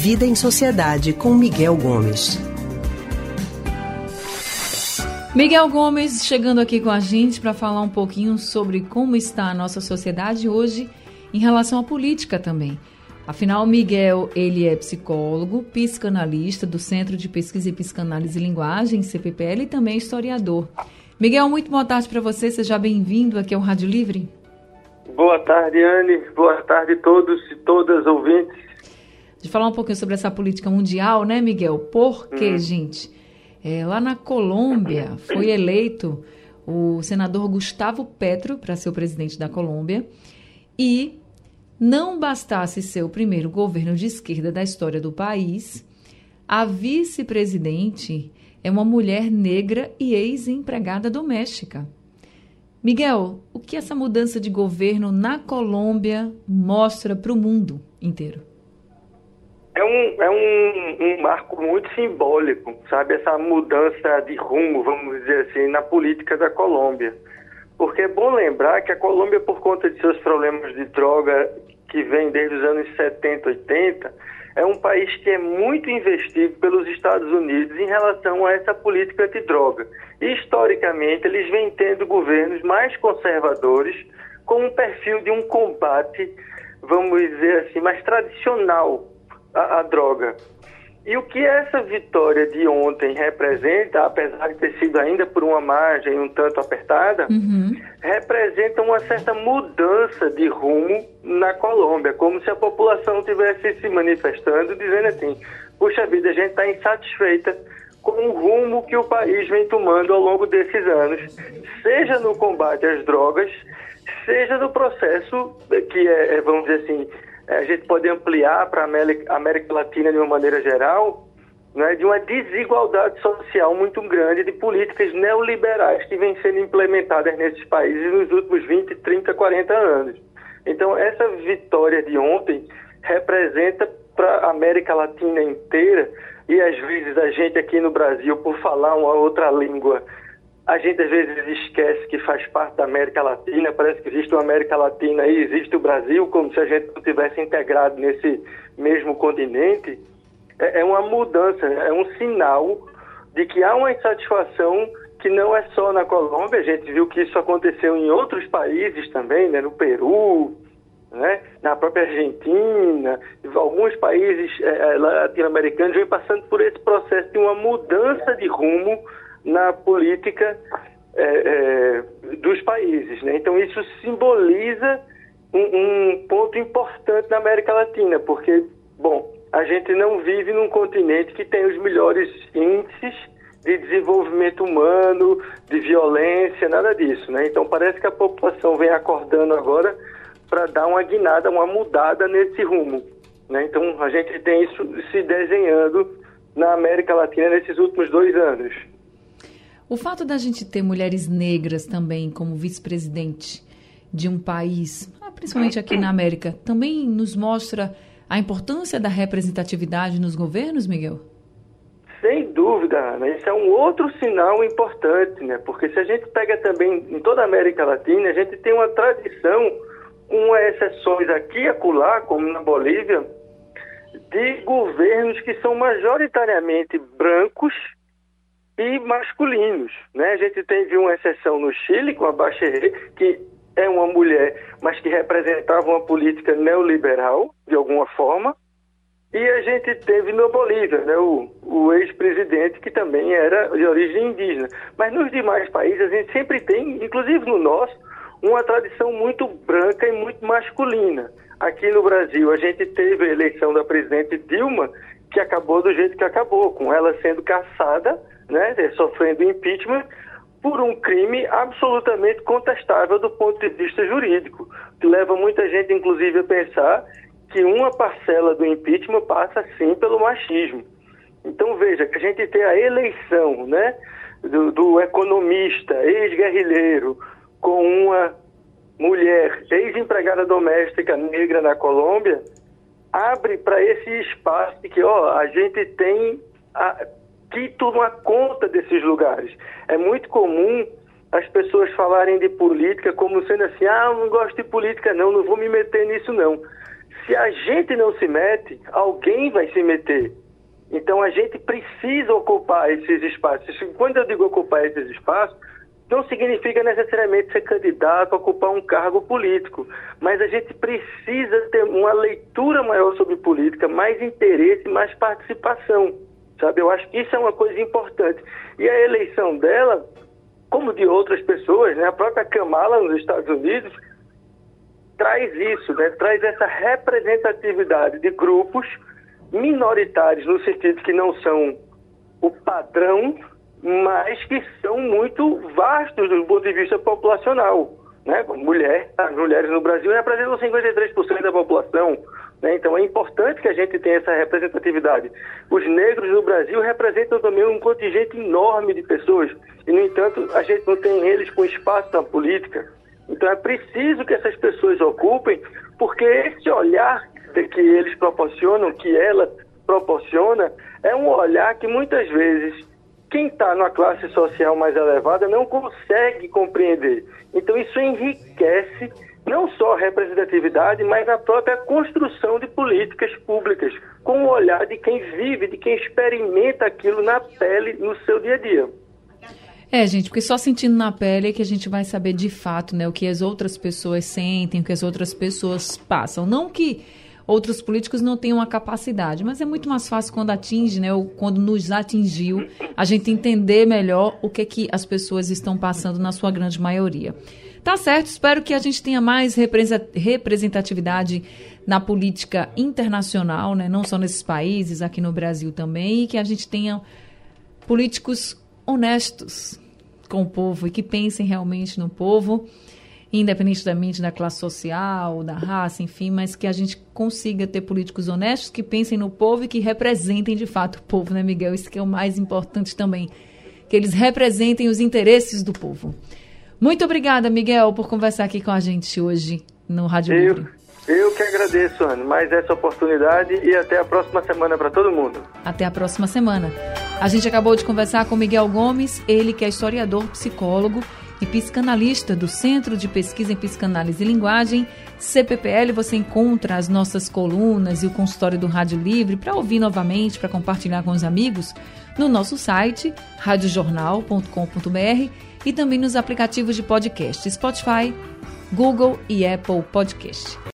Vida em Sociedade com Miguel Gomes. Miguel Gomes chegando aqui com a gente para falar um pouquinho sobre como está a nossa sociedade hoje em relação à política também. Afinal, Miguel, ele é psicólogo, psicanalista do Centro de Pesquisa e Psicanálise e Linguagem, CPPL, e também historiador. Miguel, muito boa tarde para você, seja bem-vindo aqui ao Rádio Livre. Boa tarde, Anne. Boa tarde a todos e todas ouvintes. De falar um pouquinho sobre essa política mundial, né, Miguel? Porque, hum. gente, é, lá na Colômbia foi eleito o senador Gustavo Petro para ser o presidente da Colômbia e não bastasse ser o primeiro governo de esquerda da história do país, a vice-presidente é uma mulher negra e ex-empregada doméstica. Miguel, o que essa mudança de governo na Colômbia mostra para o mundo inteiro? É, um, é um, um, marco muito simbólico, sabe? Essa mudança de rumo, vamos dizer assim, na política da Colômbia. Porque é bom lembrar que a Colômbia, por conta de seus problemas de droga que vem desde os anos 70, 80, é um país que é muito investido pelos Estados Unidos em relação a essa política antidroga. E, historicamente, eles vêm tendo governos mais conservadores com um perfil de um combate, vamos dizer assim, mais tradicional à, à droga. E o que essa vitória de ontem representa, apesar de ter sido ainda por uma margem um tanto apertada, uhum. representa uma certa mudança de rumo na Colômbia, como se a população tivesse se manifestando, dizendo assim: puxa vida, a gente está insatisfeita com o rumo que o país vem tomando ao longo desses anos, seja no combate às drogas, seja no processo que é, é vamos dizer assim, a gente pode ampliar para a América Latina de uma maneira geral, né, de uma desigualdade social muito grande de políticas neoliberais que vêm sendo implementadas nesses países nos últimos 20, 30, 40 anos. Então, essa vitória de ontem representa para a América Latina inteira, e às vezes a gente aqui no Brasil, por falar uma outra língua, a gente às vezes esquece que faz parte da América Latina, parece que existe uma América Latina e existe o Brasil, como se a gente não tivesse integrado nesse mesmo continente. É, é uma mudança, é um sinal de que há uma insatisfação que não é só na Colômbia, a gente viu que isso aconteceu em outros países também, né, no Peru, né, na própria Argentina, alguns países é, é latino-americanos vêm passando por esse processo de uma mudança de rumo na política é, é, dos países. Né? Então, isso simboliza um, um, ponto importante na América Latina, porque, bom, a gente não vive num continente que tem os melhores índices de desenvolvimento humano, de violência, nada disso. Né? Então, parece que a população vem acordando agora para dar uma guinada, uma mudada nesse rumo. Né? Então, a gente tem isso se desenhando na América Latina nesses últimos dois anos. O fato da gente ter mulheres negras também como vice-presidente de um país, ah, principalmente aqui na América, também nos mostra a importância da representatividade nos governos, Miguel? Sem dúvida, Ana. Isso é um outro sinal importante, né? Porque se a gente pega também em toda a América Latina, a gente tem uma tradição, com exceções aqui e acolá, como na Bolívia, de governos que são majoritariamente brancos e masculinos. Né? A gente teve uma exceção no Chile com a Bachelet, que é uma mulher, mas que representava uma política neoliberal, de alguma forma. E a gente teve na Bolívia, né, o, o ex-presidente que também era de origem indígena. Mas nos demais países a gente sempre tem, inclusive no nosso, uma tradição muito branca e muito masculina. Aqui no Brasil a gente teve a eleição da presidente Dilma, que acabou do jeito que acabou, com ela sendo caçada né, sofrendo impeachment por um crime absolutamente contestável do ponto de vista jurídico, que leva muita gente, inclusive, a pensar que uma parcela do impeachment passa, sim, pelo machismo. Então, veja, que a gente tem a eleição né, do, do economista, ex-guerrilheiro, com uma mulher, ex-empregada doméstica negra na Colômbia, abre para esse espaço de que, ó, a gente tem a, que tomar conta desses lugares. É muito comum as pessoas falarem de política como sendo assim, ah, não gosto de política não, não vou me meter nisso não. se a gente não se mete, alguém vai se meter. Então a gente precisa ocupar esses espaços. Quando eu digo ocupar esses espaços, não significa necessariamente ser candidato a ocupar um cargo político, mas a gente precisa ter uma leitura maior sobre política, mais interesse, mais participação, sabe? Eu acho que isso é uma coisa importante. E a eleição dela, como de outras pessoas, né? A própria Kamala nos Estados Unidos traz isso, né? Traz essa representatividade de grupos minoritários no sentido que não são o padrão mas que são muito vastos do ponto de vista populacional. Né? Mulher, as mulheres no Brasil representam 53% da população. Né? Então é importante que a gente tenha essa representatividade. Os negros no Brasil representam também um contingente enorme de pessoas. E, no entanto, a gente não tem eles com espaço na política. Então é preciso que essas pessoas ocupem, porque esse olhar que eles proporcionam, que ela proporciona, é um olhar que muitas vezes quem está numa classe social mais elevada não consegue compreender. Então, isso enriquece não só a representatividade, mas a própria construção de políticas públicas, com o olhar de quem vive, de quem experimenta aquilo na pele, no seu dia a dia. É, gente, porque só sentindo na pele é que a gente vai saber de fato, né, o que as outras pessoas sentem, o que as outras pessoas passam. Não que outros políticos não têm uma capacidade. Mas é muito mais fácil quando atinge, né, ou quando nos atingiu, a gente entender melhor o que, que as pessoas estão passando na sua grande maioria. Tá certo, espero que a gente tenha mais representatividade na política internacional, né, não só nesses países, aqui no Brasil também, e que a gente tenha políticos honestos com o povo e que pensem realmente no povo independentemente da classe social, da raça, enfim, mas que a gente consiga ter políticos honestos que pensem no povo e que representem de fato o povo, né, Miguel? Isso que é o mais importante também, que eles representem os interesses do povo. Muito obrigada, Miguel, por conversar aqui com a gente hoje no Rádio eu, Livre. Eu que agradeço, Ana, mais essa oportunidade e até a próxima semana para todo mundo. Até a próxima semana. A gente acabou de conversar com Miguel Gomes, ele que é historiador, psicólogo e psicanalista do Centro de Pesquisa em Psicanálise e Linguagem, CPPL. Você encontra as nossas colunas e o consultório do Rádio Livre para ouvir novamente, para compartilhar com os amigos, no nosso site radiojornal.com.br e também nos aplicativos de podcast Spotify, Google e Apple Podcast.